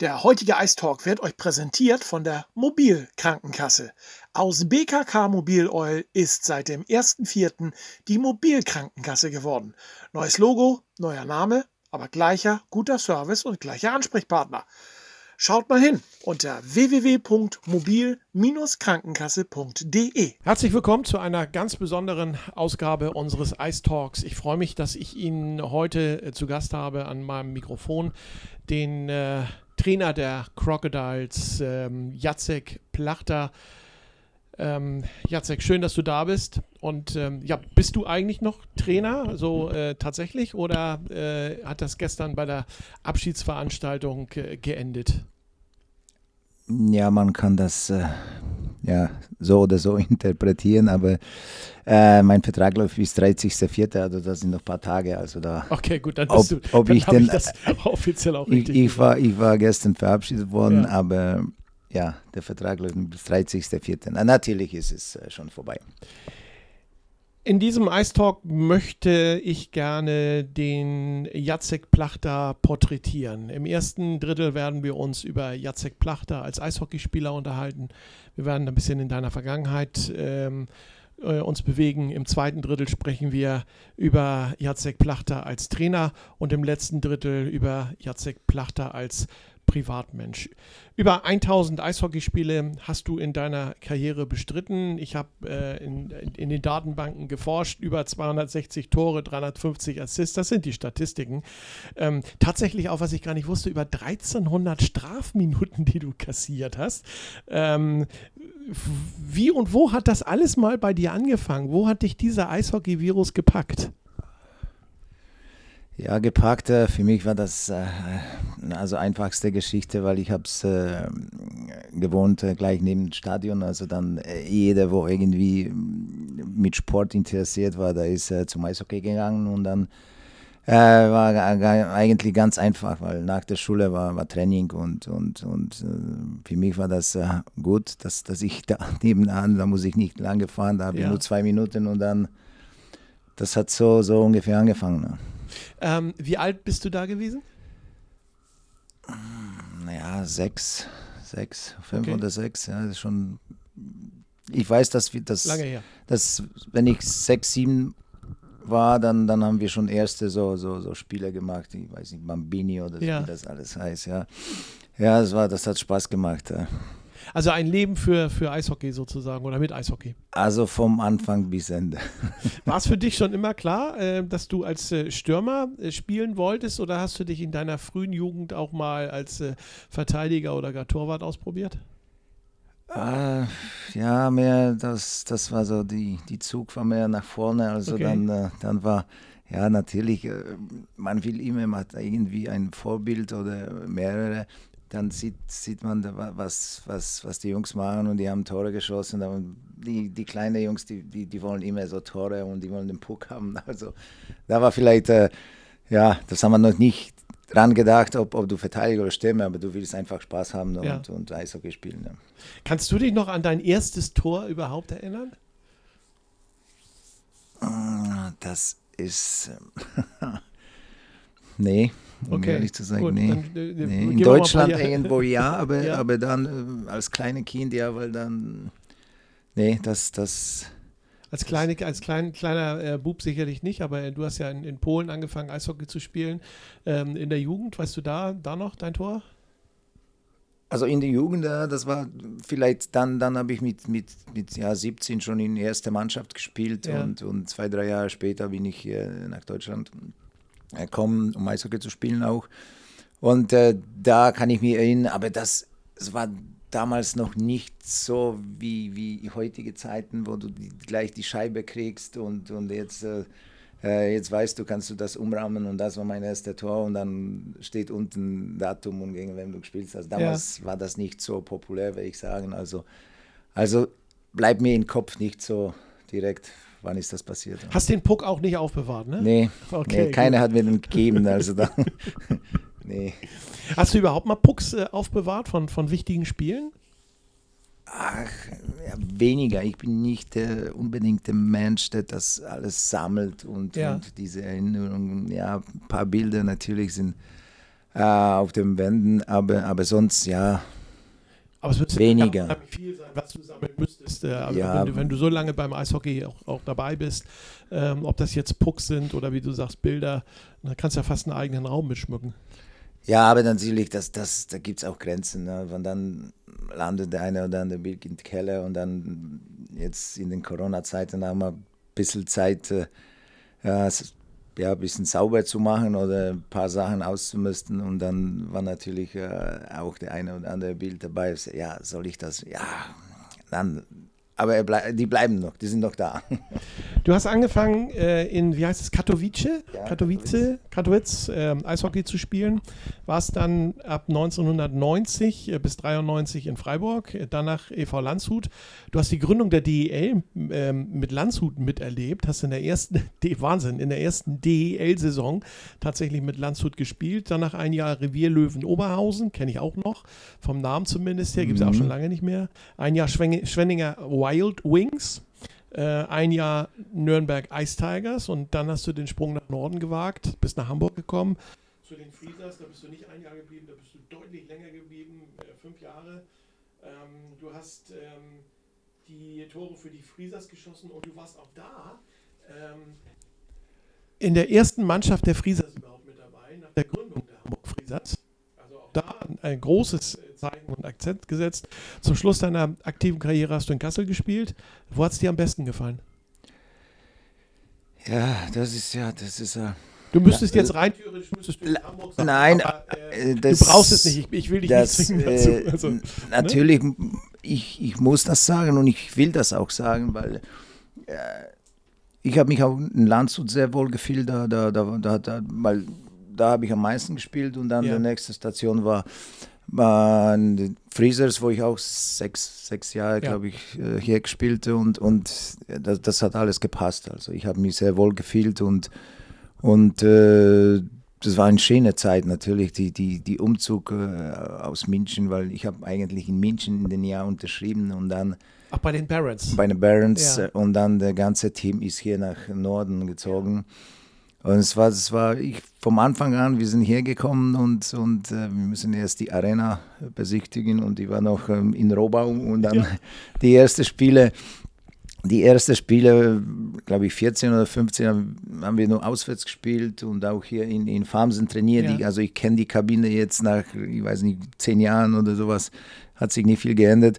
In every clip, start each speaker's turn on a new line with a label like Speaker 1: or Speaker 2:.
Speaker 1: Der heutige Ice Talk wird euch präsentiert von der Mobilkrankenkasse. Aus BKK Mobil Oil ist seit dem 1.4. die Mobilkrankenkasse geworden. Neues Logo, neuer Name, aber gleicher guter Service und gleicher Ansprechpartner. Schaut mal hin unter www.mobil-krankenkasse.de.
Speaker 2: Herzlich willkommen zu einer ganz besonderen Ausgabe unseres Ice Talks. Ich freue mich, dass ich ihn heute äh, zu Gast habe an meinem Mikrofon, den äh, Trainer der Crocodiles, ähm, Jacek Plachter. Ähm, Jacek, schön, dass du da bist. Und ähm, ja, bist du eigentlich noch Trainer, so äh, tatsächlich, oder äh, hat das gestern bei der Abschiedsveranstaltung äh, geendet?
Speaker 3: Ja, man kann das äh, ja, so oder so interpretieren, aber äh, mein Vertrag läuft bis 30.04., also das sind noch ein paar Tage. Also da,
Speaker 2: okay, gut, dann, ob,
Speaker 3: du, ob dann ich, denn, ich
Speaker 2: das offiziell auch
Speaker 3: richtig. Ich, ich, war, ich war gestern verabschiedet worden, ja. aber ja, der Vertrag läuft bis 30.04. Natürlich ist es äh, schon vorbei.
Speaker 2: In diesem Ice Talk möchte ich gerne den Jacek Plachter porträtieren. Im ersten Drittel werden wir uns über Jacek Plachter als Eishockeyspieler unterhalten. Wir werden ein bisschen in deiner Vergangenheit ähm, äh, uns bewegen. Im zweiten Drittel sprechen wir über Jacek Plachter als Trainer und im letzten Drittel über Jacek Plachter als Privatmensch. Über 1000 Eishockeyspiele hast du in deiner Karriere bestritten. Ich habe äh, in, in, den Datenbanken geforscht. Über 260 Tore, 350 Assists. Das sind die Statistiken. Ähm, tatsächlich auch, was ich gar nicht wusste, über 1300 Strafminuten, die du kassiert hast. Ähm, wie und wo hat das alles mal bei dir angefangen? Wo hat dich dieser Eishockey-Virus gepackt?
Speaker 3: Ja, gepackt, äh, für mich war das äh, also einfachste Geschichte, weil ich habe es äh, gewohnt äh, gleich neben dem Stadion. Also dann äh, jeder, wo irgendwie mit Sport interessiert war, da ist äh, zum Eishockey gegangen und dann war eigentlich ganz einfach, weil nach der Schule war, war Training und, und, und für mich war das gut, dass, dass ich da nebenan, da muss ich nicht lange fahren, da habe ja. ich nur zwei Minuten und dann, das hat so, so ungefähr angefangen. Ne?
Speaker 2: Ähm, wie alt bist du da gewesen?
Speaker 3: Naja, sechs, sechs, fünf okay. oder sechs. Ja, das ist schon. Ich weiß, dass wir das.
Speaker 2: Lange her.
Speaker 3: Dass, wenn ich sechs, sieben war, dann, dann haben wir schon erste so, so, so Spiele gemacht. Ich weiß nicht, Bambini oder ja. wie das alles heißt. Ja, ja das, war, das hat Spaß gemacht. Ja.
Speaker 2: Also ein Leben für, für Eishockey sozusagen oder mit Eishockey.
Speaker 3: Also vom Anfang bis Ende.
Speaker 2: War es für dich schon immer klar, äh, dass du als äh, Stürmer äh, spielen wolltest oder hast du dich in deiner frühen Jugend auch mal als Verteidiger oder gar Torwart ausprobiert?
Speaker 3: Äh, ja, mehr, das, das war so, die, die Zug war mehr nach vorne. Also okay. dann, dann war, ja, natürlich, man will immer, irgendwie ein Vorbild oder mehrere dann sieht, sieht man, was, was, was die Jungs machen und die haben Tore geschossen. Die, die kleinen Jungs, die, die, die wollen immer so Tore und die wollen den Puck haben. Also da war vielleicht, äh, ja, das haben wir noch nicht dran gedacht, ob, ob du Verteidiger oder Stürmer, aber du willst einfach Spaß haben und, ja. und Eishockey spielen. Ja.
Speaker 2: Kannst du dich noch an dein erstes Tor überhaupt erinnern?
Speaker 3: Ah, das ist. nee, um
Speaker 2: okay.
Speaker 3: ehrlich zu sagen. Gut, nee. Dann, äh, nee. In Deutschland irgendwo ja, aber, ja. aber dann äh, als kleine Kind, ja, weil dann, nee, das, das.
Speaker 2: Als, kleine, als klein, kleiner äh, Bub sicherlich nicht, aber äh, du hast ja in, in Polen angefangen, Eishockey zu spielen. Ähm, in der Jugend, weißt du da, da noch dein Tor?
Speaker 3: Also in der Jugend, das war vielleicht dann, dann habe ich mit, mit, mit ja, 17 schon in erster Mannschaft gespielt ja. und, und zwei, drei Jahre später bin ich nach Deutschland kommen, um Eishockey zu spielen auch. Und äh, da kann ich mich erinnern, aber das, das war damals noch nicht so wie, wie heutige Zeiten, wo du die, gleich die Scheibe kriegst und, und jetzt, äh, äh, jetzt weißt du, kannst du das umrahmen und das war mein erster Tor und dann steht unten Datum und gegen wen du gespielt hast. Damals ja. war das nicht so populär, würde ich sagen. Also, also bleibt mir im Kopf nicht so direkt wann ist das passiert.
Speaker 2: Hast den Puck auch nicht aufbewahrt, ne?
Speaker 3: Nee, okay, nee keiner hat mir den gegeben. Also dann,
Speaker 2: nee. Hast du überhaupt mal Pucks äh, aufbewahrt von, von wichtigen Spielen?
Speaker 3: Ach, ja, weniger. Ich bin nicht äh, unbedingt der Mensch, der das alles sammelt und, ja. und diese Erinnerungen. Ja, ein paar Bilder natürlich sind äh, auf den Wänden, aber, aber sonst ja.
Speaker 2: Aber es wird
Speaker 3: weniger.
Speaker 2: Viel sein, was du sammeln müsstest. Äh, also
Speaker 3: Ja.
Speaker 2: wenn, du, wenn du so lange beim Eishockey auch, auch dabei bist, ähm, ob das jetzt Pucks sind oder wie du sagst, Bilder, dann kannst du ja fast einen eigenen Raum mitschmücken.
Speaker 3: Ja, aber natürlich, das, das, da gibt es auch Grenzen. Ne? Von dann landet der eine oder andere Bild in den Keller und dann jetzt in den Corona-Zeiten haben wir ein bisschen Zeit, äh, ja, ein bisschen sauber zu machen oder ein paar Sachen auszumisten. Und dann war natürlich äh, auch der eine oder andere Bild dabei. Ja, soll ich das? Ja, dann. Aber er blei die bleiben noch, die sind noch da.
Speaker 2: Du hast angefangen äh, in, wie heißt es, Katowice?
Speaker 3: Ja,
Speaker 2: Katowice, Katowice, ähm, Eishockey zu spielen. Warst dann ab 1990 äh, bis 93 in Freiburg, äh, danach e.V. Landshut. Du hast die Gründung der DEL ähm, mit Landshut miterlebt, hast in der ersten, D Wahnsinn, in der ersten DEL-Saison tatsächlich mit Landshut gespielt. Danach ein Jahr Revier Löwen Oberhausen, kenne ich auch noch, vom Namen zumindest her, gibt es auch
Speaker 3: Mhm.
Speaker 2: schon lange nicht mehr. Ein Jahr Schwenninger Wild Wings äh, ein Jahr Nürnberg Ice Tigers und dann hast du den Sprung nach Norden gewagt, bist nach Hamburg gekommen. Zu den Freezers, da bist du nicht ein Jahr geblieben, da bist du deutlich länger geblieben, äh, fünf Jahre. Ähm, du hast ähm, die Tore für die Freezers geschossen und du warst auch da ähm, in der ersten Mannschaft der Freezers überhaupt mit dabei, nach der Gründung der Hamburg Freezers. Da ein großes äh, Zeichen und Akzent gesetzt. Zum Schluss deiner aktiven Karriere hast du in Kassel gespielt. Wo hat es dir am besten gefallen?
Speaker 3: Ja, das ist ja, das ist ja.
Speaker 2: Du müsstest
Speaker 3: Ja,
Speaker 2: jetzt rein theoretisch müsstest du in Hamburg sein,
Speaker 3: Nein,
Speaker 2: aber, äh,
Speaker 3: äh,
Speaker 2: du
Speaker 3: das-
Speaker 2: brauchst es nicht. Ich, ich will dich
Speaker 3: das,
Speaker 2: nicht zwingen
Speaker 3: äh,
Speaker 2: dazu. Also,
Speaker 3: n- natürlich, ich, ich muss das sagen und ich will das auch sagen, weil äh, ich habe mich auch in Landshut sehr wohl gefühlt, da, da, da, da, da, weil da habe ich am meisten gespielt und dann
Speaker 2: Ja.
Speaker 3: die nächste Station war, waren Freezers, wo ich auch sechs, sechs Jahre,
Speaker 2: Ja.
Speaker 3: glaube ich, äh, hier gespielt und, und das, das hat alles gepasst. Also ich habe mich sehr wohl gefühlt und, und äh, das war eine schöne Zeit natürlich, die, die, die Umzug äh, aus München, weil ich habe eigentlich in München in den Jahr unterschrieben und dann
Speaker 2: auch bei den Barons.
Speaker 3: bei den Barons
Speaker 2: Ja.
Speaker 3: äh, und dann der ganze Team ist hier nach Norden gezogen. Und es war, es war ich vom Anfang an, wir sind hier gekommen und, und äh, wir müssen erst die Arena besichtigen und die war noch ähm, in Robau und dann
Speaker 2: Ja.
Speaker 3: die ersten Spiele, die ersten Spiele, glaube ich 14 oder 15 haben- wir nur auswärts gespielt und auch hier in, in Farmsen trainiert.
Speaker 2: Ja.
Speaker 3: Also ich kenne die Kabine jetzt nach, ich weiß nicht, zehn Jahren oder sowas, hat sich nicht viel geändert.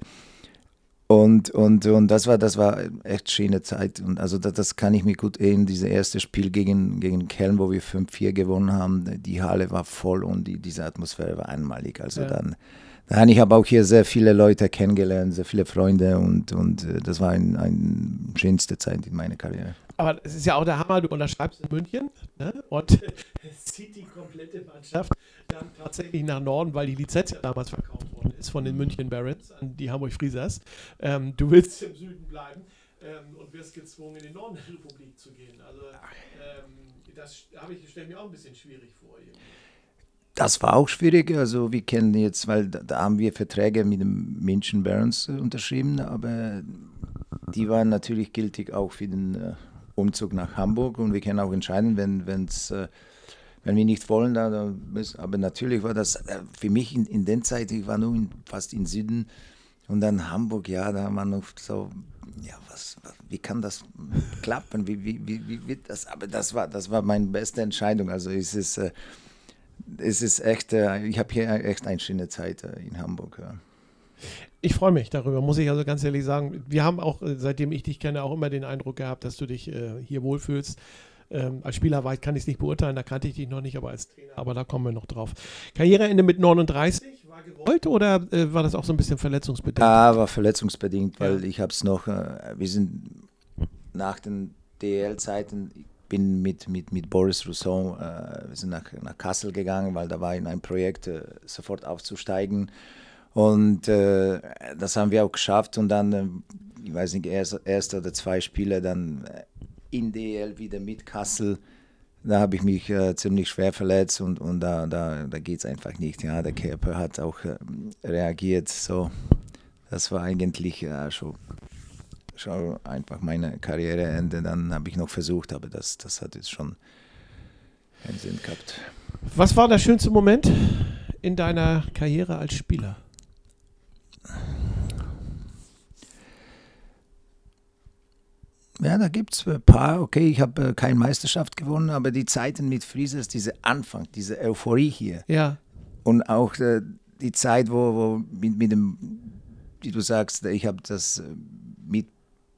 Speaker 3: Und, und, und das war das war echt schöne Zeit. Und also das, das kann ich mir gut erinnern, dieses erste Spiel gegen, gegen Köln, wo wir 5-4 gewonnen haben. Die Halle war voll und die, diese Atmosphäre war einmalig. Also
Speaker 2: Ja.
Speaker 3: dann, dann ich habe auch hier sehr viele Leute kennengelernt, sehr viele Freunde und, und äh, das war eine ein schönste Zeit in meiner Karriere.
Speaker 2: Aber es ist ja auch der Hammer, du unterschreibst in München ne? und zieht die komplette Mannschaft dann tatsächlich nach Norden, weil die Lizenz ja damals verkauft worden ist von den München Barons an die Hamburg Friesers. Ähm, du willst im Süden bleiben ähm, und wirst gezwungen, in den Norden Republik zu gehen. Also ähm, das habe ich, stelle mir auch ein bisschen schwierig vor. irgendwie.
Speaker 3: Das war auch schwierig. Also wir kennen jetzt, weil da, da haben wir Verträge mit den München Barons äh, unterschrieben, aber die waren natürlich gültig auch für den äh, Umzug nach Hamburg und wir können auch entscheiden, wenn wenn's, äh, wenn wir nicht wollen, dann, dann müssen, aber natürlich war das äh, für mich in, in der Zeit, ich war nur in, fast im Süden und dann Hamburg, ja, da wir noch so, ja, was, was wie kann das klappen, wie, wie, wie, wie wird das, aber das war, das war meine beste Entscheidung, also es ist, äh, es ist echt, äh, ich habe hier echt eine schöne Zeit äh, in Hamburg. Ja.
Speaker 2: Ich freue mich darüber, muss ich also ganz ehrlich sagen. Wir haben auch, äh, seitdem ich dich kenne, auch immer den Eindruck gehabt, dass du dich äh, hier wohlfühlst. Ähm, als Spieler weit kann ich es nicht beurteilen, da kannte ich dich noch nicht, aber als Trainer, aber da kommen wir noch drauf. Karriereende mit 39, war gewollt oder äh, war das auch so ein bisschen verletzungsbedingt?
Speaker 3: Ah, war verletzungsbedingt, weil
Speaker 2: Ja.
Speaker 3: ich habe es noch, äh, wir sind nach den DL-Zeiten, ich bin mit, mit, mit Boris Rousseau, äh, wir sind nach, nach Kassel gegangen, weil da war in ein Projekt, äh, sofort aufzusteigen. Und äh, das haben wir auch geschafft und dann, äh, ich weiß nicht, erst, erst oder zwei Spiele dann äh, in DL wieder mit Kassel. Da habe ich mich äh, ziemlich schwer verletzt und, und da, da, da geht es einfach nicht. Ja, der Körper hat auch äh, reagiert. So, das war eigentlich äh, schon, schon einfach meine Karriereende. Dann habe ich noch versucht, aber das, das hat jetzt schon keinen Sinn gehabt.
Speaker 2: Was war der schönste Moment in deiner Karriere als Spieler?
Speaker 3: Ja, da gibt es ein paar. Okay, ich habe äh, keine Meisterschaft gewonnen, aber die Zeiten mit Friesers, diese Anfang, diese Euphorie hier.
Speaker 2: Ja.
Speaker 3: Und auch äh, die Zeit, wo, wo mit, mit dem, wie du sagst, ich habe das äh, mit,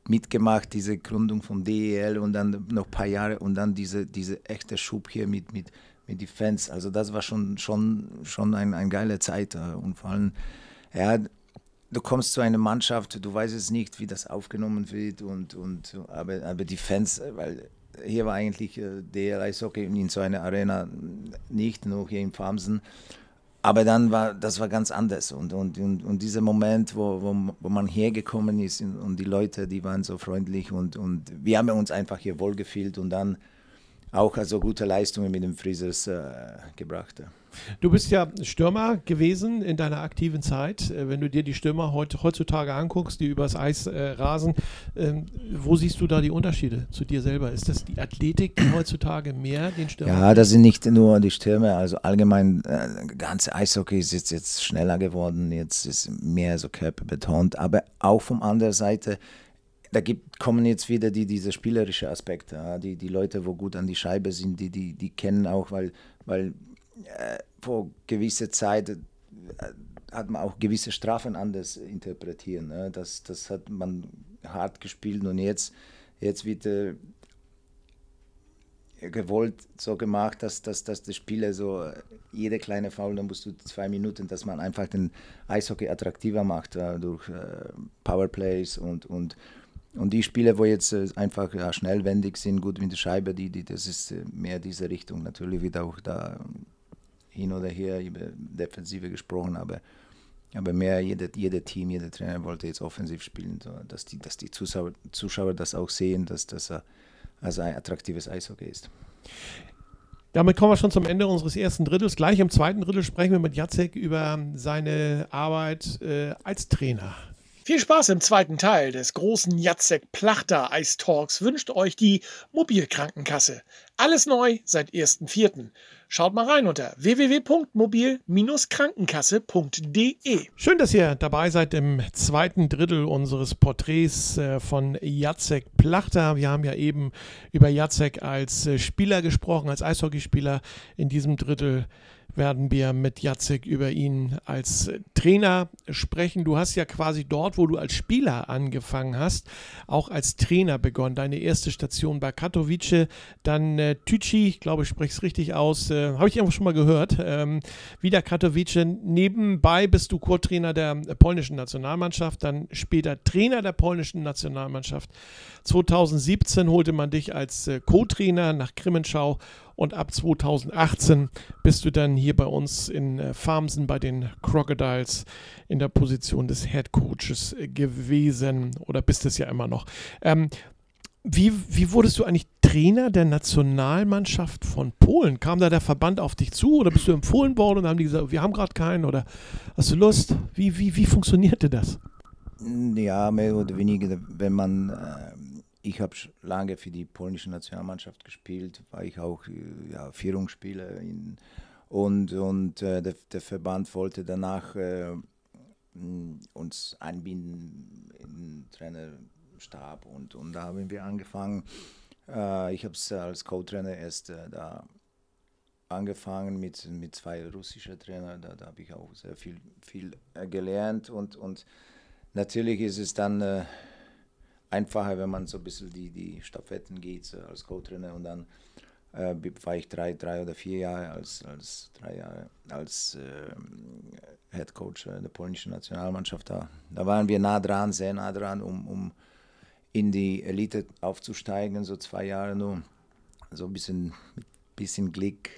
Speaker 3: mitgemacht, diese Gründung vom DEL und dann noch ein paar Jahre und dann diese, diese echte Schub hier mit, mit, mit den Fans. Also das war schon, schon, schon eine ein geile Zeit. Äh, und vor allem, ja, du kommst zu einer Mannschaft, du weißt es nicht, wie das aufgenommen wird, und, und, aber, aber die Fans, weil hier war eigentlich äh, der Eishockey in so einer Arena nicht, nur hier in Farmsen. Aber dann war das war ganz anders. Und, und, und, und dieser Moment, wo, wo, wo man hergekommen ist und die Leute, die waren so freundlich und, und wir haben uns einfach hier wohlgefühlt und dann auch also gute Leistungen mit dem Friesers äh, gebracht. Ja.
Speaker 2: Du bist ja Stürmer gewesen in deiner aktiven Zeit. Äh, wenn du dir die Stürmer heut, heutzutage anguckst, die übers Eis äh, rasen, ähm, wo siehst du da die Unterschiede zu dir selber? Ist das die Athletik, die heutzutage mehr den Stürmer?
Speaker 3: Ja, das sind nicht nur die Stürmer, also allgemein, äh, ganze Eishockey ist jetzt, jetzt schneller geworden, jetzt ist mehr so körperbetont, aber auch von anderer Seite, da gibt, kommen jetzt wieder die, diese spielerischen Aspekte, die, die Leute, wo gut an die Scheibe sind, die, die, die kennen auch, weil, weil äh, vor gewisser Zeit äh, hat man auch gewisse Strafen anders interpretiert. Ne? Das, das hat man hart gespielt und jetzt, jetzt wird äh, gewollt so gemacht, dass, dass, dass der Spieler so äh, jede kleine Foul, dann musst du zwei Minuten, dass man einfach den Eishockey attraktiver macht äh, durch äh, Powerplays und, und, und die Spiele, wo jetzt äh, einfach ja, schnellwendig sind, gut mit der Scheibe, die, die, das ist mehr diese Richtung. Natürlich wird auch da hin oder her über Defensive gesprochen, aber, aber mehr jeder, jeder Team, jeder Trainer wollte jetzt offensiv spielen, so, dass die, dass die Zuschauer, Zuschauer das auch sehen, dass das also ein attraktives Eishockey ist.
Speaker 2: Damit kommen wir schon zum Ende unseres ersten Drittels. Gleich im zweiten Drittel sprechen wir mit Jacek über seine Arbeit äh, als Trainer.
Speaker 1: Viel Spaß im zweiten Teil des großen Jacek Plachter Ice Talks wünscht euch die Mobilkrankenkasse. Alles neu seit 1.4. Schaut mal rein unter www.mobil-krankenkasse.de.
Speaker 2: Schön, dass ihr dabei seid im zweiten Drittel unseres Porträts äh, von Jacek Plachter. Wir haben ja eben über Jacek als äh, Spieler gesprochen, als Eishockeyspieler. In diesem Drittel werden wir mit Jacek über ihn als Trainer sprechen. Du hast ja quasi dort, wo du als Spieler angefangen hast, auch als Trainer begonnen. Deine erste Station bei Katowice, dann äh, Tüci, ich glaube, ich spreche es richtig aus, äh, habe ich irgendwo schon mal gehört. Ähm, wieder Katowice. Nebenbei bist du Co-Trainer der polnischen Nationalmannschaft, dann später Trainer der polnischen Nationalmannschaft. 2017 holte man dich als äh, Co-Trainer nach Krimmenschau und ab 2018 bist du dann hier bei uns in äh, Farmsen bei den Crocodiles in der Position des Head Coaches äh, gewesen oder bist es ja immer noch. Ähm, wie, wie wurdest du eigentlich Trainer der Nationalmannschaft von Polen? Kam da der Verband auf dich zu oder bist du empfohlen worden und haben die gesagt, wir haben gerade keinen oder hast du Lust? Wie, wie, wie funktionierte das?
Speaker 3: Ja, mehr oder weniger, wenn man äh, ich habe lange für die polnische Nationalmannschaft gespielt, war ich auch äh, ja, Führungsspieler in, und, und äh, der, der, Verband wollte danach äh, uns einbinden im Trainerstab und, und da haben wir angefangen. Äh, ich habe es als Co-Trainer erst äh, da angefangen mit, mit zwei russischen Trainern, da, da habe ich auch sehr viel, viel äh, gelernt und, und natürlich ist es dann einfacher, wenn man so ein bisschen die, die Stafetten geht als Co-Trainer und dann äh, war ich drei, drei oder vier Jahre als, als drei Jahre als äh, Head Coach der polnischen Nationalmannschaft da. Da waren wir nah dran, sehr nah dran, um, um in die Elite aufzusteigen, so zwei Jahre nur. So ein bisschen bisschen Glück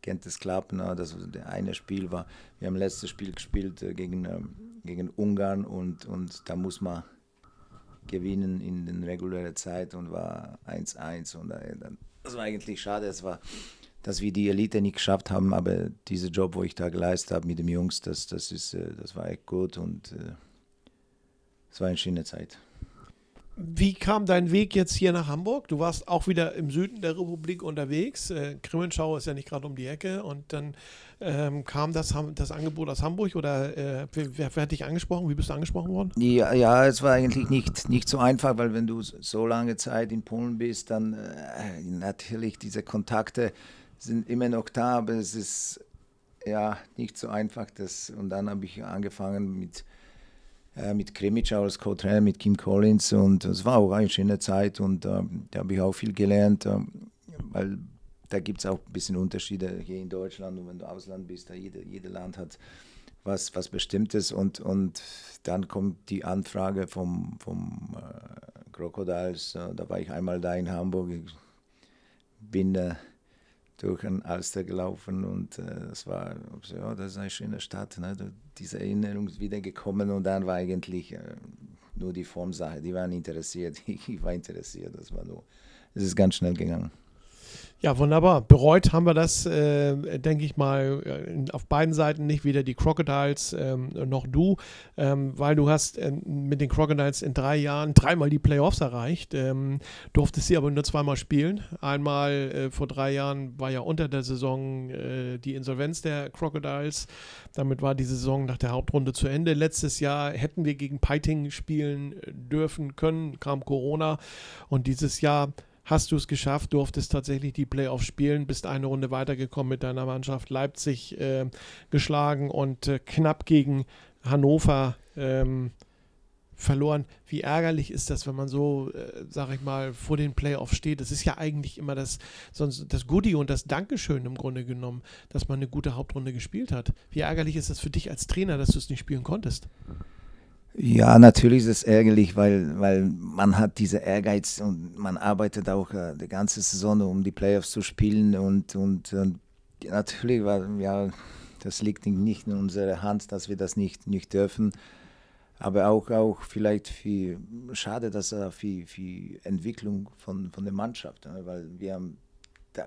Speaker 3: kennt es klappen. Das eine Spiel war, wir haben letztes Spiel gespielt äh, gegen, äh, gegen Ungarn und, und da muss man gewinnen in der regulären Zeit und war 1-1. Und äh, das war eigentlich schade, es war, dass wir die Elite nicht geschafft haben, aber dieser Job, wo ich da geleistet habe mit den Jungs, das, das, ist, äh, das war echt gut und äh, es war eine schöne Zeit.
Speaker 2: Wie kam dein Weg jetzt hier nach Hamburg? Du warst auch wieder im Süden der Republik unterwegs. Äh, Krimmenschau ist ja nicht gerade um die Ecke. Und dann ähm, kam das, das Angebot aus Hamburg oder äh, wer, wer, hat dich angesprochen? Wie bist du angesprochen worden?
Speaker 3: Ja, ja, es war eigentlich nicht, nicht so einfach, weil wenn du so lange Zeit in Polen bist, dann äh, natürlich diese Kontakte sind immer noch da, aber es ist ja nicht so einfach. Das, und dann habe ich angefangen mit äh, mit Kremitschau als Co-Trainer, mit Kim Collins. Und es war auch eine schöne Zeit und äh, da habe ich auch viel gelernt, äh, weil da gibt es auch ein bisschen Unterschiede hier in Deutschland und wenn du Ausland bist, da jede, jede Land hat was, was Bestimmtes. Und, und dann kommt die Anfrage vom, vom äh, Crocodiles, äh, da war ich einmal da in Hamburg, ich bin äh, durch ein Alster gelaufen und äh, das war, ja, das ist eine schöne Stadt. Ne? Diese Erinnerung ist wieder gekommen und dann war eigentlich äh, nur die Formsache. Die waren interessiert, ich war interessiert. Das war nur, es ist ganz schnell gegangen.
Speaker 2: Ja, wunderbar. Bereut haben wir das, äh, denke ich mal, äh, auf beiden Seiten nicht, weder die Crocodiles ähm, noch du, ähm, weil du hast äh, mit den Crocodiles in drei Jahren dreimal die Playoffs erreicht, ähm, durftest sie aber nur zweimal spielen. Einmal äh, vor drei Jahren war ja unter der Saison äh, die Insolvenz der Crocodiles, damit war die Saison nach der Hauptrunde zu Ende. Letztes Jahr hätten wir gegen Piting spielen dürfen können, kam Corona und dieses Jahr hast du es geschafft, durftest tatsächlich die Playoffs spielen, bist eine Runde weitergekommen mit deiner Mannschaft, Leipzig äh, geschlagen und äh, knapp gegen Hannover ähm, verloren. Wie ärgerlich ist das, wenn man so, äh, sag ich mal, vor den Playoffs steht? Das ist ja eigentlich immer das, sonst das Goodie und das Dankeschön im Grunde genommen, dass man eine gute Hauptrunde gespielt hat. Wie ärgerlich ist das für dich als Trainer, dass du es nicht spielen konntest?
Speaker 3: Ja, natürlich ist es ärgerlich, weil, weil man hat diese Ehrgeiz und man arbeitet auch äh, die ganze Saison, um die Playoffs zu spielen und, und, und natürlich war, ja, das liegt nicht in unserer Hand, dass wir das nicht, nicht dürfen. Aber auch, auch vielleicht für, schade, dass er für, für Entwicklung von, von der Mannschaft, ne, weil wir haben,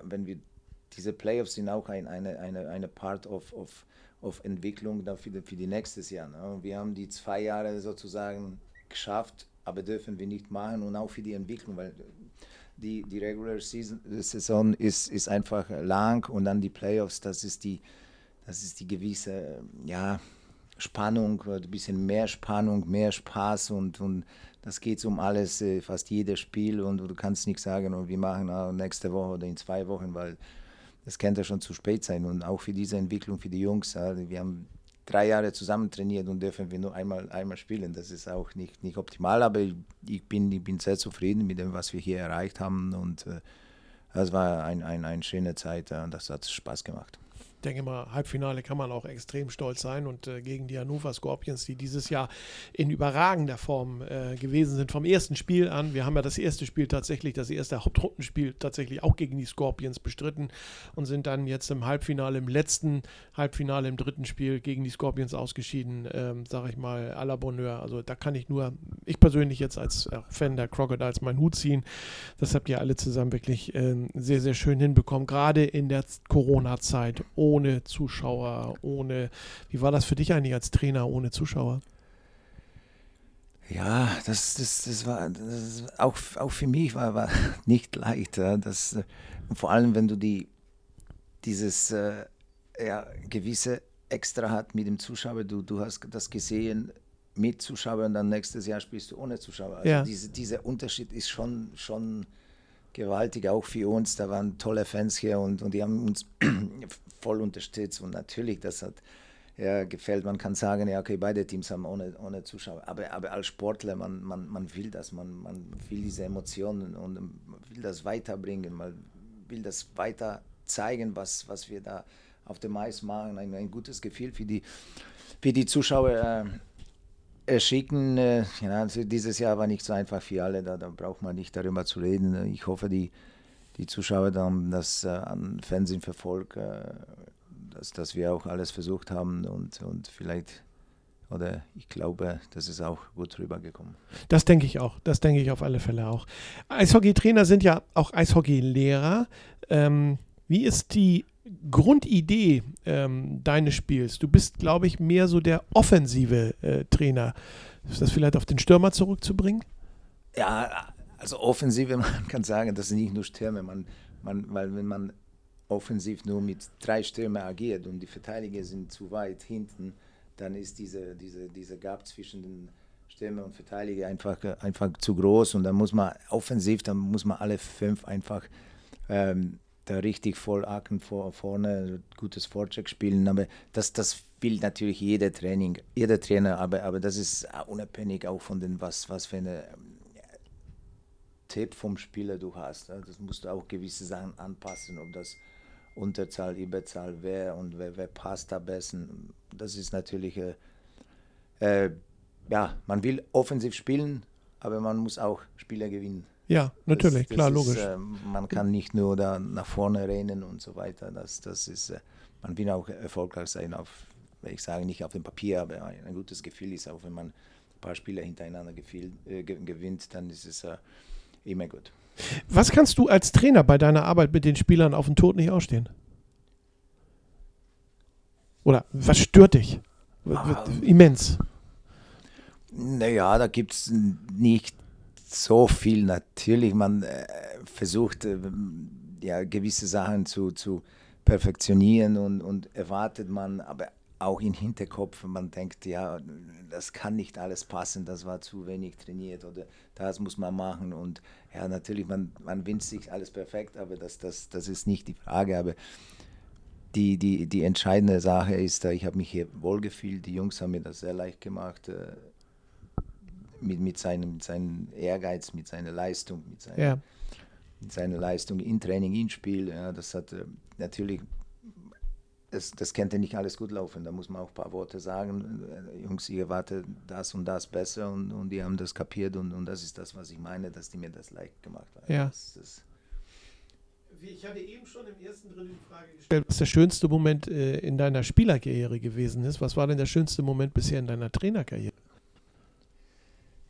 Speaker 3: wenn wir, diese Playoffs sind auch ein, eine, eine, eine Part of, of auf Entwicklung dann für, die, für nächstes Jahr. Ne? Wir haben die zwei Jahre sozusagen geschafft, aber dürfen wir nicht machen und auch für die Entwicklung, weil die, die Regular Season, Saison ist, ist einfach lang und dann die Playoffs, das ist die, das ist die gewisse ja, Spannung, ein bisschen mehr Spannung, mehr Spaß und, und das geht um alles, äh, fast jedes Spiel und du kannst nicht sagen, oh, wir machen nächste Woche oder in zwei Wochen, weil das könnte schon zu spät sein. Und auch für diese Entwicklung für die Jungs, wir haben drei Jahre zusammen trainiert und dürfen wir nur einmal, einmal spielen. Das ist auch nicht, nicht optimal, aber ich bin, ich bin sehr zufrieden mit dem, was wir hier erreicht haben. Und äh, das war ein, ein, eine schöne Zeit und das hat Spaß gemacht
Speaker 2: denke mal, Halbfinale kann man auch extrem stolz sein. Und äh, gegen die Hannover Scorpions, die dieses Jahr in überragender Form äh, gewesen sind, vom ersten Spiel an. Wir haben ja das erste Spiel tatsächlich, das erste Hauptrundenspiel tatsächlich auch gegen die Scorpions bestritten und sind dann jetzt im Halbfinale, im letzten Halbfinale, im dritten Spiel gegen die Scorpions ausgeschieden, ähm, sage ich mal, à la Bonheur. Also da kann ich nur, ich persönlich jetzt als äh, Fan der Crocodiles meinen Hut ziehen. Das habt ihr alle zusammen wirklich äh, sehr, sehr schön hinbekommen, gerade in der Corona-Zeit. Oh, ohne Zuschauer, ohne. Wie war das für dich eigentlich als Trainer ohne Zuschauer?
Speaker 3: Ja, das, das, das war das auch, auch für mich war, war nicht leicht. Ja. Das, vor allem, wenn du die, dieses äh, ja, gewisse Extra hat mit dem Zuschauer, du, du hast das gesehen mit Zuschauern und dann nächstes Jahr spielst du ohne Zuschauer. Also ja. diese, dieser Unterschied ist schon, schon gewaltig, auch für uns. Da waren tolle Fans hier und, und die haben uns voll unterstützt. Und natürlich, das hat ja, gefällt. Man kann sagen, ja, okay, beide Teams haben ohne, ohne Zuschauer. Aber, aber als Sportler, man, man, man will das, man, man will diese Emotionen und will das weiterbringen, man will das weiter zeigen, was, was wir da auf dem Eis machen. Ein, ein gutes Gefühl für die, für die Zuschauer. Äh, schicken. Äh, ja, also dieses Jahr war nicht so einfach für alle, da, da braucht man nicht darüber zu reden. Ich hoffe, die, die Zuschauer haben das äh, an Fernsehen verfolgt, äh, dass, dass wir auch alles versucht haben und, und vielleicht oder ich glaube, das ist auch gut rübergekommen.
Speaker 2: Das denke ich auch. Das denke ich auf alle Fälle auch. Eishockeytrainer sind ja auch Eishockeylehrer. Ähm, wie ist die Grundidee ähm, deines Spiels? Du bist, glaube ich, mehr so der offensive äh, Trainer. Ist das vielleicht auf den Stürmer zurückzubringen?
Speaker 3: Ja, also Offensive, man kann sagen, das sind nicht nur Stürme, man, man, weil wenn man offensiv nur mit drei Stürmen agiert und die Verteidiger sind zu weit hinten, dann ist diese, diese, dieser Gap zwischen den Stürmer und Verteidiger einfach, einfach zu groß und dann muss man offensiv, dann muss man alle fünf einfach ähm, da richtig voll acken vor, vorne, gutes Vorcheck spielen, aber das, das will natürlich jeder Training, jeder Trainer, aber, aber das ist unabhängig auch von dem, was, was für eine Tipp vom Spieler du hast. Das musst du auch gewisse Sachen anpassen, ob das Unterzahl, Überzahl, wer und wer, wer passt am besten. Das ist natürlich, äh, äh, ja, man will offensiv spielen, aber man muss auch Spieler gewinnen.
Speaker 2: Ja, natürlich, das, das klar, ist, logisch.
Speaker 3: Äh, man kann nicht nur da nach vorne rennen und so weiter. Das, das ist, äh, man will auch erfolgreich sein auf, ich sage nicht auf dem Papier, aber ein gutes Gefühl ist auch, wenn man ein paar Spieler hintereinander gefiel, äh, gewinnt, dann ist es äh, immer gut.
Speaker 2: Was kannst du als Trainer bei deiner Arbeit mit den Spielern auf dem Tod nicht ausstehen? Oder was stört dich? Ah, Immens.
Speaker 3: Naja, da gibt es nicht so viel. Natürlich, man äh, versucht äh, ja gewisse Sachen zu, zu perfektionieren und, und erwartet man, aber auch im Hinterkopf, man denkt, ja, das kann nicht alles passen, das war zu wenig trainiert oder das muss man machen. Und ja, natürlich, man, man wünscht sich alles perfekt, aber das, das, das ist nicht die Frage. Aber die, die, die entscheidende Sache ist, ich habe mich hier wohlgefühlt, die Jungs haben mir das sehr leicht gemacht. Mit, mit, seinem, mit seinem Ehrgeiz, mit seiner Leistung, mit seiner, ja. mit seiner Leistung in Training, in Spiel. Ja, das hat äh, natürlich das, das könnte nicht alles gut laufen. Da muss man auch ein paar Worte sagen. Äh, Jungs, ich erwarte das und das besser und, und die haben das kapiert und, und das ist das, was ich meine, dass die mir das leicht gemacht haben.
Speaker 2: Ja.
Speaker 3: Das, das
Speaker 2: ich hatte eben schon im ersten Drittel die Frage gestellt, was der schönste Moment äh, in deiner Spielerkarriere gewesen ist. Was war denn der schönste Moment bisher in deiner Trainerkarriere?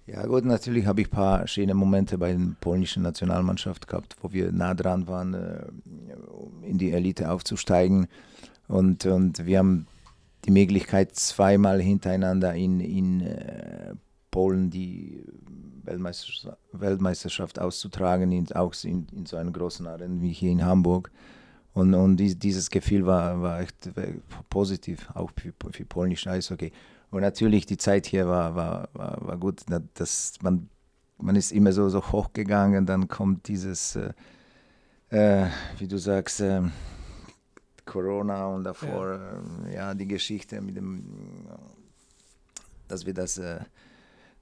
Speaker 3: Ja gut, natürlich habe ich ein paar schöne Momente bei der polnischen Nationalmannschaft gehabt, wo wir nah dran waren, äh, in die Elite aufzusteigen. Und, und wir haben die Möglichkeit, zweimal hintereinander in, in äh, Polen die Weltmeisterschaft, Weltmeisterschaft auszutragen, in, auch in, in so einem großen Arena wie hier in Hamburg. Und, und dieses Gefühl war, war echt positiv, auch für, für polnisch Eishockey. Und natürlich die Zeit hier war, war, war, war gut. Das, man, man ist immer so, so hochgegangen, dann kommt dieses, äh, äh, wie du sagst, äh, Corona und davor ja. Äh, ja. die Geschichte mit dem, dass wir das äh,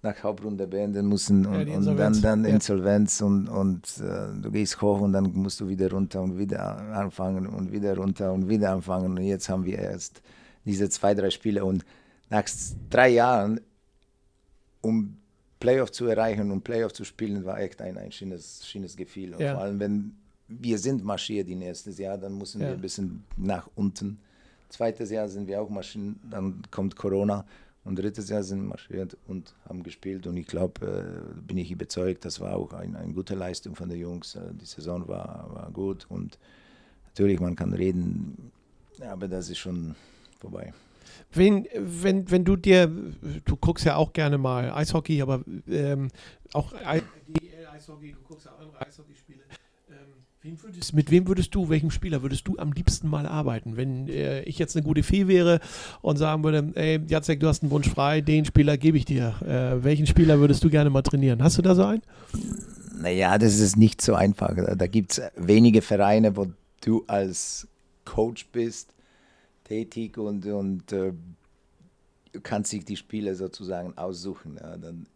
Speaker 3: nach Hauptrunde beenden mussten und, ja, und dann, dann Insolvenz und, und äh, du gehst hoch und dann musst du wieder runter und wieder anfangen und wieder runter und wieder anfangen und jetzt haben wir erst diese zwei, drei Spiele und nach drei Jahren, um Playoff zu erreichen und Playoff zu spielen, war echt ein, ein schönes, schönes Gefühl. Und vor allem, wenn wir sind marschiert in erstes Jahr, dann müssen ja. wir ein bisschen nach unten. Zweites Jahr sind wir auch marschiert, dann kommt Corona und drittes Jahr sind wir marschiert und haben gespielt und ich glaube, äh, bin ich überzeugt, das war auch ein, eine gute Leistung von den Jungs. Äh, die Saison war, war gut und natürlich, man kann reden, aber das ist schon vorbei.
Speaker 2: Wenn, wenn, wenn du dir, du guckst ja auch gerne mal Eishockey, aber ähm, auch Eishockey, du guckst ja andere Eishockeyspiele. Wem würdest, mit wem würdest du, welchem Spieler würdest du am liebsten mal arbeiten? Wenn äh, ich jetzt eine gute Fee wäre und sagen würde, ey, Jacek, du hast einen Wunsch frei, den Spieler gebe ich dir. Äh, welchen Spieler würdest du gerne mal trainieren? Hast du da so einen?
Speaker 3: Naja, das ist nicht so einfach. Da gibt es wenige Vereine, wo du als Coach bist, tätig und, und äh, du kannst sich die Spieler sozusagen aussuchen. Ja, dann,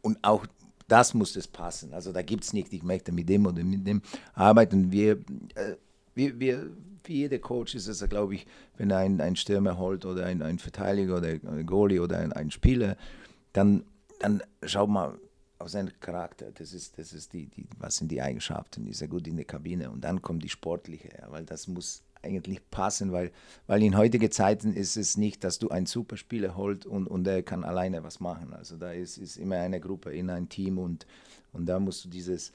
Speaker 3: und auch das muss es passen. Also da gibt es nicht, ich möchte mit dem oder mit dem arbeiten. Wir, äh, wir, wir, wie jeder Coach ist es, glaube ich, wenn einen, einen Stürmer holt oder ein, ein Verteidiger oder ein Goalie oder ein, ein Spieler, dann, dann schau mal auf seinen Charakter. Das ist, das ist die, die, was sind die Eigenschaften? Ist er gut in der Kabine? Und dann kommt die sportliche, ja, weil das muss eigentlich passen, weil, weil in heutigen Zeiten ist es nicht, dass du einen Superspieler holt und, und er kann alleine was machen. Also da ist, ist immer eine Gruppe in ein Team und, und da musst du dieses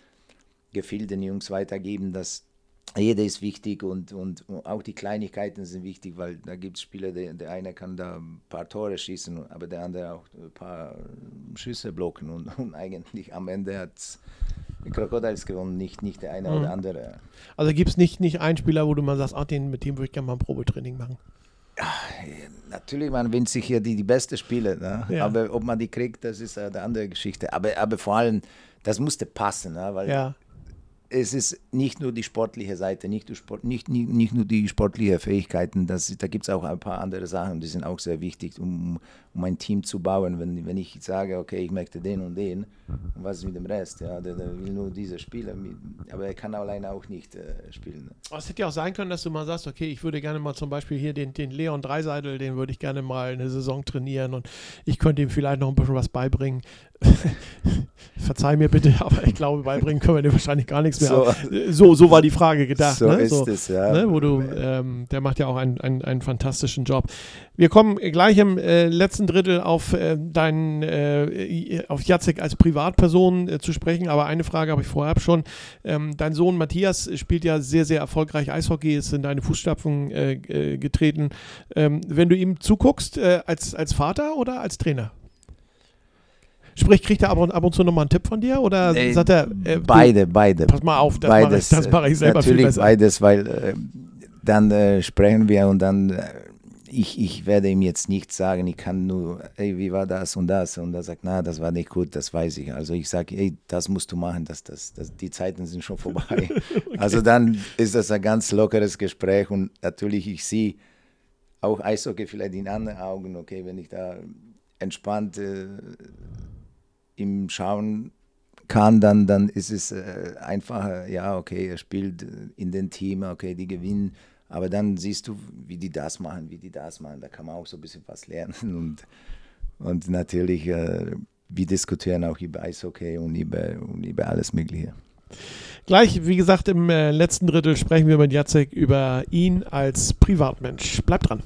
Speaker 3: Gefühl den Jungs weitergeben, dass jeder ist wichtig und, und auch die Kleinigkeiten sind wichtig, weil da gibt es Spieler, der, der eine kann da ein paar Tore schießen, aber der andere auch ein paar Schüsse blocken und, und eigentlich am Ende hat die Crocodiles gewonnen, nicht, nicht der eine mhm. oder andere.
Speaker 2: Also gibt es nicht, nicht einen Spieler, wo du mal sagst, ah, den, mit dem würde ich gerne mal ein Probetraining machen?
Speaker 3: Ja, natürlich, man wünscht sich hier die, die beste Spiele, ne? ja. aber ob man die kriegt, das ist eine andere Geschichte. Aber, aber vor allem, das musste passen, ne? weil ja es ist nicht nur die sportliche Seite, nicht, Sport, nicht, nicht, nicht nur die sportlichen Fähigkeiten, das, da gibt es auch ein paar andere Sachen, die sind auch sehr wichtig, um, um ein Team zu bauen. Wenn, wenn ich sage, okay, ich möchte den und den, und was ist mit dem Rest? Ja, der, der will nur diese Spieler, aber er kann alleine auch nicht äh, spielen.
Speaker 2: es hätte ja auch sein können, dass du mal sagst, okay, ich würde gerne mal zum Beispiel hier den, den Leon Dreiseitel, den würde ich gerne mal eine Saison trainieren und ich könnte ihm vielleicht noch ein bisschen was beibringen. Verzeih mir bitte, aber ich glaube, beibringen können wir dir wahrscheinlich gar nichts mehr. So, so, so war die Frage gedacht.
Speaker 3: So ne? ist so, es, ja.
Speaker 2: Ne? Wo du, ähm, der macht ja auch einen, einen, einen fantastischen Job. Wir kommen gleich im äh, letzten Drittel auf äh, deinen, äh, auf Jacek als Privatperson äh, zu sprechen, aber eine Frage habe ich vorher schon. Ähm, dein Sohn Matthias spielt ja sehr, sehr erfolgreich Eishockey, ist in deine Fußstapfen äh, äh, getreten. Ähm, wenn du ihm zuguckst, als, als Vater oder als Trainer? Sprich, kriegt er ab und, ab und zu nochmal einen Tipp von dir oder äh, sagt er?
Speaker 3: Äh, beide, beide.
Speaker 2: Pass mal auf, das mache ich, das mach ich selber
Speaker 3: Natürlich viel besser. beides, weil äh, dann äh, sprechen wir und dann, äh, ich, ich werde ihm jetzt nichts sagen, ich kann nur, ey, wie war das und das? Und er sagt, na, das war nicht gut, das weiß ich. Also ich sage, ey, das musst du machen, das, das, das, die Zeiten sind schon vorbei. okay. Also dann ist das ein ganz lockeres Gespräch und natürlich, ich sehe auch Eishockey vielleicht in anderen Augen, okay, wenn ich da entspannt äh, ihm schauen kann, dann, dann ist es äh, einfacher, ja, okay, er spielt in den Team, okay, die gewinnen, aber dann siehst du, wie die das machen, wie die das machen, da kann man auch so ein bisschen was lernen und, und natürlich, äh, wir diskutieren auch über Eishockey und über, und über alles Mögliche.
Speaker 2: Gleich, wie gesagt, im äh, letzten Drittel sprechen wir mit Jacek über ihn als Privatmensch. Bleibt dran.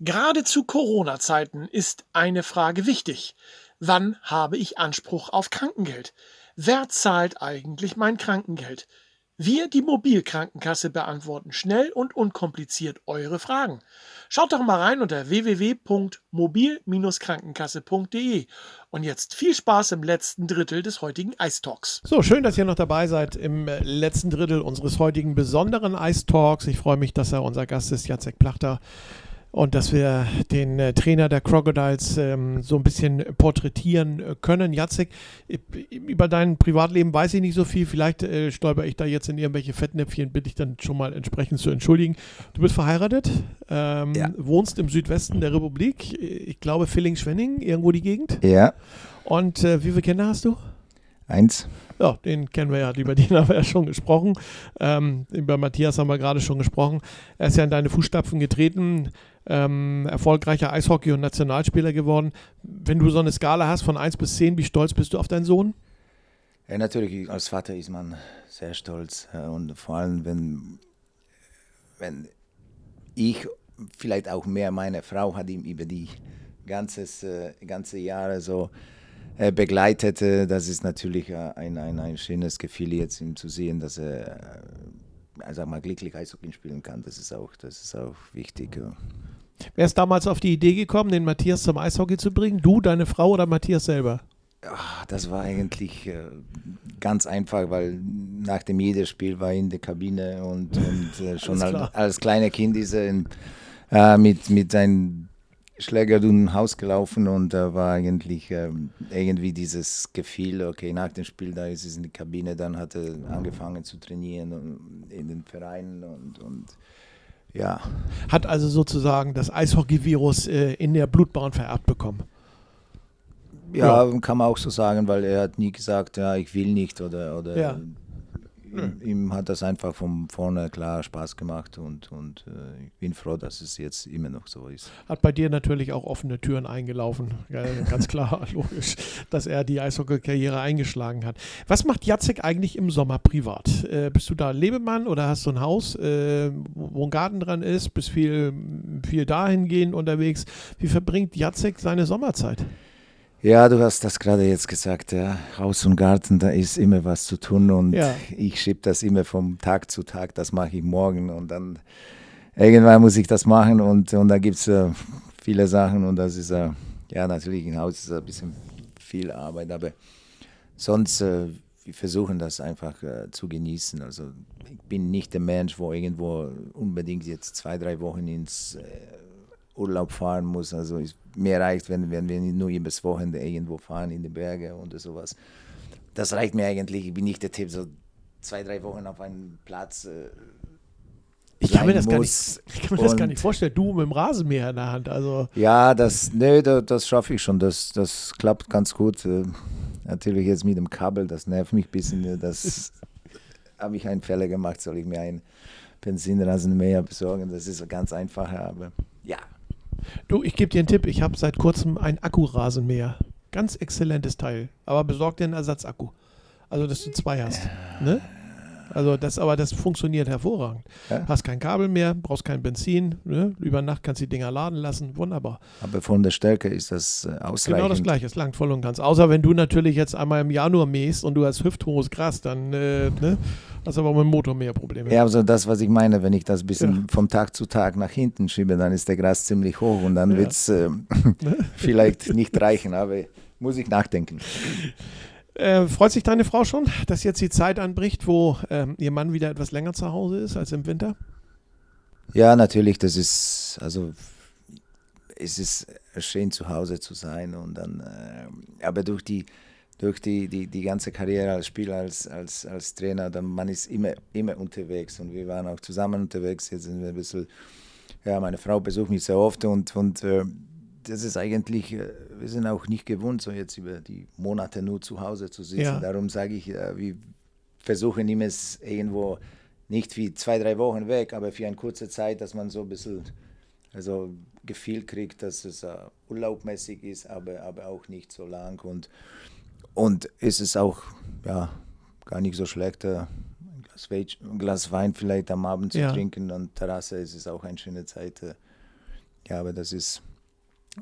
Speaker 1: Gerade zu Corona-Zeiten ist eine Frage wichtig. Wann habe ich Anspruch auf Krankengeld? Wer zahlt eigentlich mein Krankengeld? Wir, die Mobilkrankenkasse, beantworten schnell und unkompliziert eure Fragen. Schaut doch mal rein unter www.mobil-krankenkasse.de. Und jetzt viel Spaß im letzten Drittel des heutigen Ice Talks.
Speaker 2: So, schön, dass ihr noch dabei seid im letzten Drittel unseres heutigen besonderen Ice Talks. Ich freue mich, dass er unser Gast ist, Jacek Plachter und dass wir den äh, Trainer der Crocodiles ähm, so ein bisschen porträtieren äh, können. Jacek, über dein Privatleben weiß ich nicht so viel. Vielleicht äh, stolper ich da jetzt in irgendwelche Fettnäpfchen, bitte ich dann schon mal entsprechend zu entschuldigen. Du bist verheiratet, ähm, ja. wohnst im Südwesten der Republik, ich glaube Villingen-Schwenning, irgendwo die Gegend.
Speaker 3: Ja.
Speaker 2: Und äh, wie viele Kinder hast du?
Speaker 3: Eins.
Speaker 2: Ja, den kennen wir ja, über den haben wir ja schon gesprochen. Ähm, über Matthias haben wir gerade schon gesprochen. Er ist ja in deine Fußstapfen getreten, ähm, erfolgreicher Eishockey- und Nationalspieler geworden. Wenn du so eine Skala hast von 1 bis 10, wie stolz bist du auf deinen Sohn?
Speaker 3: Ja, natürlich, als Vater ist man sehr stolz. Und vor allem, wenn, wenn ich, vielleicht auch mehr meine Frau, hat ihm über die ganzes, äh, ganze Jahre so äh, begleitete. Das ist natürlich äh, ein, ein, ein schönes Gefühl, jetzt ihm zu sehen, dass er also mal glücklich Eishockey spielen kann. Das ist auch, das ist auch wichtig.
Speaker 2: Wer ist damals auf die Idee gekommen, den Matthias zum Eishockey zu bringen? Du, deine Frau oder Matthias selber?
Speaker 3: Ach, das war eigentlich äh, ganz einfach, weil nach dem jedes Spiel war in der Kabine und, und äh, schon als, als kleiner Kind ist er in, äh, mit, mit seinen Schläger durch ein Haus gelaufen und da war eigentlich ähm, irgendwie dieses Gefühl, okay, nach dem Spiel, da ist es in die Kabine, dann hat er angefangen zu trainieren in den Vereinen und, und ja.
Speaker 2: Hat also sozusagen das Eishockey-Virus äh, in der Blutbahn vererbt bekommen?
Speaker 3: Ja, ja, kann man auch so sagen, weil er hat nie gesagt, ja, ich will nicht oder, oder ja ihm, ihm, hat das einfach von vorne klar Spaß gemacht und, und äh, ich bin froh, dass es jetzt immer noch so ist.
Speaker 2: Hat bei dir natürlich auch offene Türen eingelaufen. Ganz klar, logisch, dass er die Eishockey-Karriere eingeschlagen hat. Was macht Jacek eigentlich im Sommer privat? Äh, bist du da Lebemann oder hast du ein Haus, äh, wo ein Garten dran ist? Bist viel, viel dahingehend unterwegs? Wie verbringt Jacek seine Sommerzeit?
Speaker 3: Ja, du hast das gerade jetzt gesagt, ja. Haus und Garten, da ist immer was zu tun und ja. ich schiebe das immer vom Tag zu Tag, das mache ich morgen und dann irgendwann muss ich das machen und, und da gibt es äh, viele Sachen und das ist, äh, ja, natürlich im Haus ist ein bisschen viel Arbeit, aber sonst, äh, wir versuchen das einfach äh, zu genießen. Also ich bin nicht der Mensch, wo irgendwo unbedingt jetzt zwei, drei Wochen ins äh, Urlaub fahren muss. Also ich, mir reicht, wenn, wenn wir nur übers Wochenende irgendwo fahren in die Berge oder sowas. Das reicht mir eigentlich. Ich bin nicht der Tipp, so zwei, drei Wochen auf einem Platz. Äh,
Speaker 2: ich kann, mir das, gar nicht, ich kann mir das gar nicht vorstellen. Du mit dem Rasenmäher in der Hand. Also.
Speaker 3: Ja, das, nee, das, das schaffe ich schon. Das, das klappt ganz gut. Äh, natürlich jetzt mit dem Kabel, das nervt mich ein bisschen. Das habe ich einen Fehler gemacht. Soll ich mir einen Benzinrasenmäher besorgen? Das ist ganz einfach, aber.
Speaker 2: Du, ich gebe dir einen Tipp. Ich habe seit kurzem ein Akkurasenmäher. Ganz exzellentes Teil. Aber besorg dir einen Ersatzakku. Also, dass du zwei hast. Ne? Also das, aber das funktioniert hervorragend. Ja? Hast kein Kabel mehr, brauchst kein Benzin, ne? über Nacht kannst du die Dinger laden lassen, wunderbar.
Speaker 3: Aber von der Stärke ist das äh, ausreichend.
Speaker 2: Genau das gleiche, es langt voll und ganz. Außer wenn du natürlich jetzt einmal im Januar mähst und du hast hüfthohes Gras, dann äh, ne? hast du aber mit dem Motor mehr Probleme.
Speaker 3: Ja, also das, was ich meine, wenn ich das ein bisschen ja. vom Tag zu Tag nach hinten schiebe, dann ist der Gras ziemlich hoch und dann ja. wird es äh, vielleicht nicht reichen, aber muss ich nachdenken.
Speaker 2: Äh, freut sich deine Frau schon, dass jetzt die Zeit anbricht, wo ähm, ihr Mann wieder etwas länger zu Hause ist als im Winter?
Speaker 3: Ja, natürlich. Das ist, also, es ist schön zu Hause zu sein und dann, äh, aber durch die, durch die, die, die ganze Karriere als Spieler, als, als, als Trainer, dann man ist immer, immer unterwegs und wir waren auch zusammen unterwegs. Jetzt sind wir ein bisschen, ja, meine Frau besucht mich sehr oft und, und äh, das ist eigentlich, äh, wir sind auch nicht gewohnt, so jetzt über die Monate nur zu Hause zu sitzen. Ja. Darum sage ich, äh, wir versuchen immer es irgendwo nicht wie zwei, drei Wochen weg, aber für eine kurze Zeit, dass man so ein bisschen also Gefühl kriegt, dass es uh, urlaubmäßig ist, aber, aber auch nicht so lang. Und, und ist es auch ja, gar nicht so schlecht, ein, Glas Wein, ein Glas Wein vielleicht am Abend zu ja. trinken und Terrasse ist es auch eine schöne Zeit. Ja, aber das ist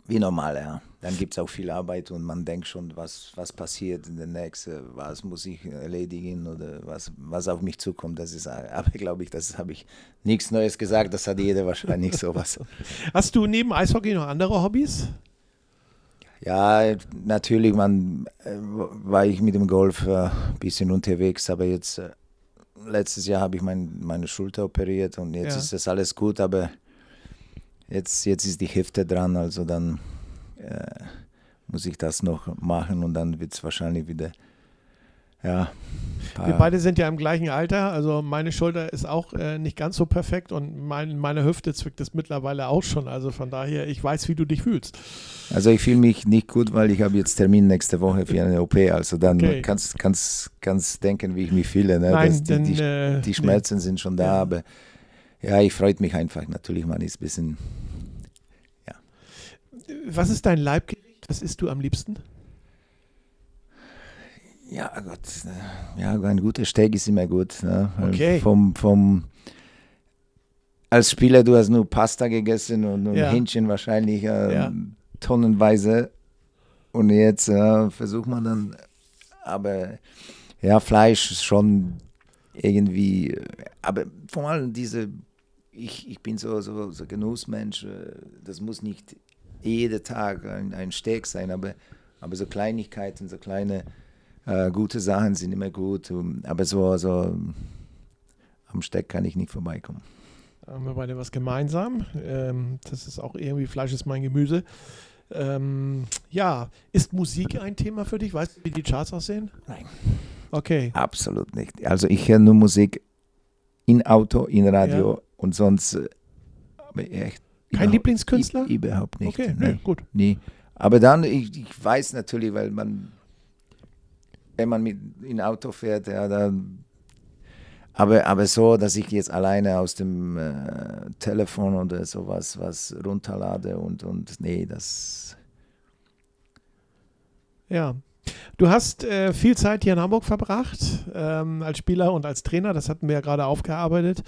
Speaker 3: wie normal, ja. Dann gibt es auch viel Arbeit und man denkt schon, was, was passiert in der nächsten, was muss ich erledigen oder was, was auf mich zukommt. Das ist, aber glaube ich, das habe ich nichts Neues gesagt, das hat jeder wahrscheinlich sowas.
Speaker 2: Hast du neben Eishockey noch andere Hobbys?
Speaker 3: Ja, natürlich, man, äh, war ich mit dem Golf äh, ein bisschen unterwegs, aber jetzt, äh, letztes Jahr habe ich mein, meine Schulter operiert und jetzt ja. ist das alles gut, aber Jetzt, jetzt ist die Hälfte dran, also dann äh, muss ich das noch machen und dann wird es wahrscheinlich wieder, ja.
Speaker 2: Wir beide sind ja im gleichen Alter, also meine Schulter ist auch äh, nicht ganz so perfekt und mein, meine Hüfte zwickt es mittlerweile auch schon, also von daher, ich weiß, wie du dich fühlst.
Speaker 3: Also ich fühle mich nicht gut, weil ich habe jetzt Termin nächste Woche für eine OP, also dann okay. kannst du kannst, denken, wie ich mich fühle. Ne?
Speaker 2: Nein,
Speaker 3: die,
Speaker 2: denn,
Speaker 3: die,
Speaker 2: äh,
Speaker 3: die, Schmerzen nee. sind schon da, aber ja, ich freue mich einfach. Natürlich, man ist ein bisschen, ja.
Speaker 2: Was ist dein Leibgericht? Was isst du am liebsten?
Speaker 3: Ja, Gott, ja, ein guter Steak ist immer gut. Ne?
Speaker 2: Okay.
Speaker 3: Vom, vom, als Spieler, du hast nur Pasta gegessen und, und ja. Hähnchen wahrscheinlich äh, ja. tonnenweise. Und jetzt äh, versucht man dann, aber ja, Fleisch ist schon irgendwie, aber vor allem diese ich, ich bin so, so, so Genussmensch, äh, das muss nicht jeden Tag ein, ein Steak sein, aber, aber so Kleinigkeiten, so kleine äh, gute Sachen sind immer gut. Aber so, so am Steak kann ich nicht vorbeikommen.
Speaker 2: Haben wir beide was gemeinsam. Ähm, das ist auch irgendwie Fleisch ist mein Gemüse. Ähm, ja, ist Musik ein Thema für dich? Weißt du, wie die Charts aussehen?
Speaker 3: Nein.
Speaker 2: Okay.
Speaker 3: Absolut nicht. Also ich höre nur Musik in Auto, in Radio, ja. Und sonst, äh,
Speaker 2: echt. Kein Lieblingskünstler?
Speaker 3: Überhaupt nicht.
Speaker 2: Okay, nee, gut.
Speaker 3: Nie. Aber dann, ich, ich weiß natürlich, weil man, wenn man mit in Auto fährt, ja, dann aber, aber so, dass ich jetzt alleine aus dem äh, Telefon oder sowas was runterlade und, und nee, das.
Speaker 2: Ja. Du hast äh, viel Zeit hier in Hamburg verbracht, ähm, als Spieler und als Trainer, das hatten wir ja gerade aufgearbeitet.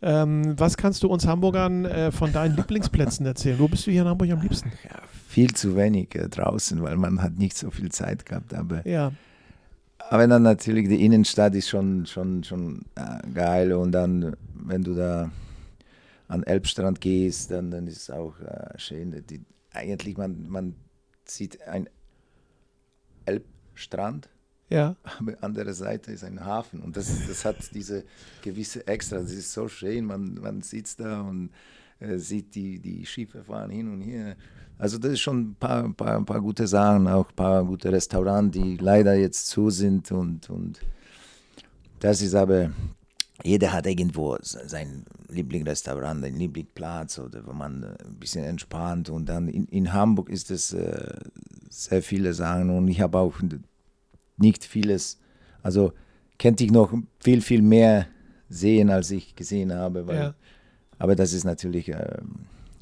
Speaker 2: Ähm, was kannst du uns Hamburgern äh, von deinen Lieblingsplätzen erzählen? Wo bist du hier in Hamburg am liebsten?
Speaker 3: Ja, viel zu wenig äh, draußen, weil man hat nicht so viel Zeit gehabt. Aber,
Speaker 2: ja.
Speaker 3: aber dann natürlich die Innenstadt ist schon, schon, schon äh, geil. Und dann, wenn du da an Elbstrand gehst, dann, dann ist es auch äh, schön. Die, eigentlich, man, man sieht ein Elbstrand.
Speaker 2: Ja.
Speaker 3: Aber an der Seite ist ein Hafen und das, das hat diese gewisse Extra. Das ist so schön, man, man sitzt da und äh, sieht die, die Schiffe fahren hin und her. Also das ist schon ein paar, paar, paar gute Sachen, auch ein paar gute Restaurants, die leider jetzt zu sind und, und das ist aber, jeder hat irgendwo sein Lieblingsrestaurant, ein Lieblingsplatz oder wo man äh, ein bisschen entspannt und dann in, in Hamburg ist es äh, sehr viele Sachen und ich habe auch nicht vieles, also könnte ich noch viel, viel mehr sehen, als ich gesehen habe, weil,
Speaker 2: Ja.
Speaker 3: aber das ist natürlich äh,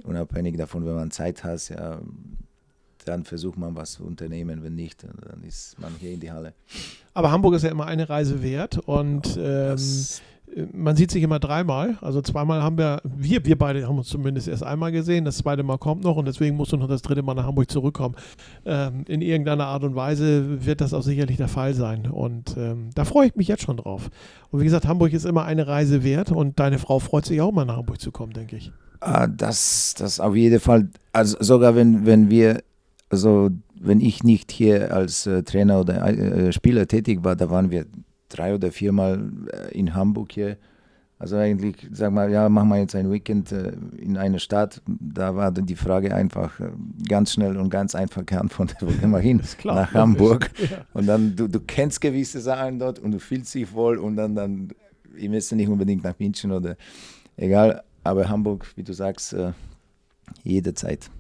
Speaker 3: unabhängig davon, wenn man Zeit hat, ja, dann versucht man was zu unternehmen, wenn nicht, dann ist man hier in die Halle.
Speaker 2: Aber Hamburg ist ja immer eine Reise wert und ähm,
Speaker 3: Das-
Speaker 2: man sieht sich immer dreimal. Also zweimal haben wir, wir, wir beide haben uns zumindest erst einmal gesehen. Das zweite Mal kommt noch und deswegen musst du noch das dritte Mal nach Hamburg zurückkommen. Ähm, in irgendeiner Art und Weise wird das auch sicherlich der Fall sein. Und ähm, da freue ich mich jetzt schon drauf. Und wie gesagt, Hamburg ist immer eine Reise wert und deine Frau freut sich auch mal nach Hamburg zu kommen, denke ich.
Speaker 3: Ah, das, das auf jeden Fall. Also sogar wenn, wenn wir, also wenn ich nicht hier als äh, Trainer oder äh, Spieler tätig war, da waren wir drei oder viermal äh, in Hamburg hier. Also eigentlich, sag mal, ja, machen wir jetzt ein Weekend äh, in eine Stadt. Da war dann die Frage einfach äh, ganz schnell und ganz einfach geantwortet, wo gehen wir hin?
Speaker 2: klar,
Speaker 3: Nach. Hamburg.
Speaker 2: Ja.
Speaker 3: Und dann, du, du kennst gewisse Sachen dort und du fühlst dich wohl und dann, dann ihr müsst nicht unbedingt nach München oder egal, aber Hamburg, wie du sagst, jederzeit.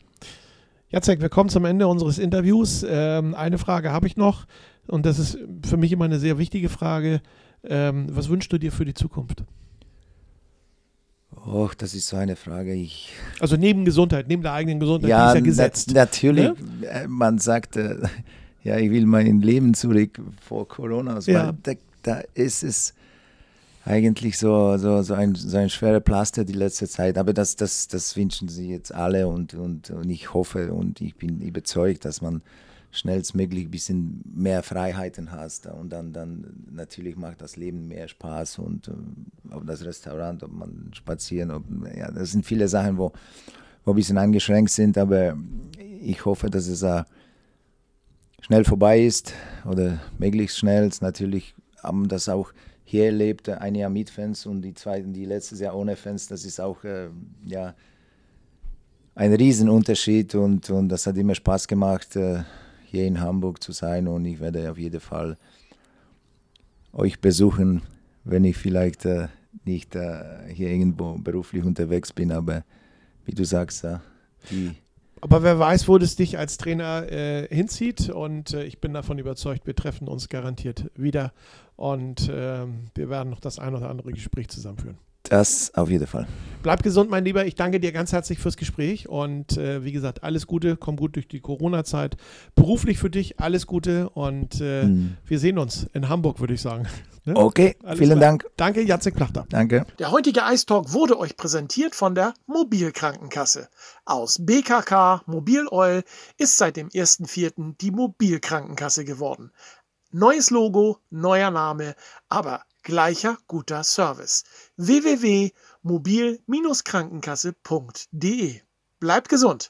Speaker 2: Jacek, wir kommen zum Ende unseres Interviews. Ähm, eine Frage habe ich noch und das ist für mich immer eine sehr wichtige Frage. Ähm, was wünschst du dir für die Zukunft?
Speaker 3: Och, das ist so eine Frage. Ich,
Speaker 2: Also neben Gesundheit, neben der eigenen Gesundheit, die ist ja gesetzt.
Speaker 3: nat- natürlich. äh, Man sagt, äh, ja, ich will mein Leben zurück vor Corona. So,
Speaker 2: Ja.
Speaker 3: Da, da ist es eigentlich so, so, so, ein, so ein schwerer Plaster die letzte Zeit. Aber das, das, das wünschen sie jetzt alle und, und, und ich hoffe und ich bin überzeugt, dass man schnellstmöglich ein bisschen mehr Freiheiten hast und dann, dann natürlich macht das Leben mehr Spaß und ähm, ob das Restaurant, ob man spazieren, ob, ja, das sind viele Sachen, wo, wo ein bisschen eingeschränkt sind, aber ich hoffe, dass es äh, schnell vorbei ist oder möglichst schnell. Natürlich haben das auch hier erlebt, ein Jahr mit Fans und die zweiten, die letztes Jahr ohne Fans, das ist auch äh, ja, ein Riesenunterschied und, und das hat immer Spaß gemacht, äh, hier in Hamburg zu sein und ich werde auf jeden Fall euch besuchen, wenn ich vielleicht äh, nicht äh, hier irgendwo beruflich unterwegs bin, aber wie du sagst, äh, die
Speaker 2: Aber wer weiß, wo das dich als Trainer äh, hinzieht. Und äh, ich bin davon überzeugt, wir treffen uns garantiert wieder. Und ähm, wir werden noch das ein oder andere Gespräch zusammenführen.
Speaker 3: Das auf jeden Fall.
Speaker 2: Bleib gesund, mein Lieber. Ich danke dir ganz herzlich fürs Gespräch. Und äh, wie gesagt, alles Gute. Komm gut durch die Corona-Zeit. Beruflich für dich alles Gute. Und äh,
Speaker 3: Mhm.
Speaker 2: wir sehen uns in Hamburg, würde ich sagen. Ne?
Speaker 3: Okay,
Speaker 2: Alles
Speaker 3: vielen
Speaker 2: klar.
Speaker 3: Dank.
Speaker 2: Danke, Jacek Plachter.
Speaker 3: Danke.
Speaker 1: Der heutige Eistalk wurde euch präsentiert von der Mobilkrankenkasse. Aus BKK Mobil Oil ist seit dem 1.4. die Mobilkrankenkasse geworden. Neues Logo, neuer Name, aber gleicher guter Service. www.mobil-krankenkasse.de Bleibt gesund!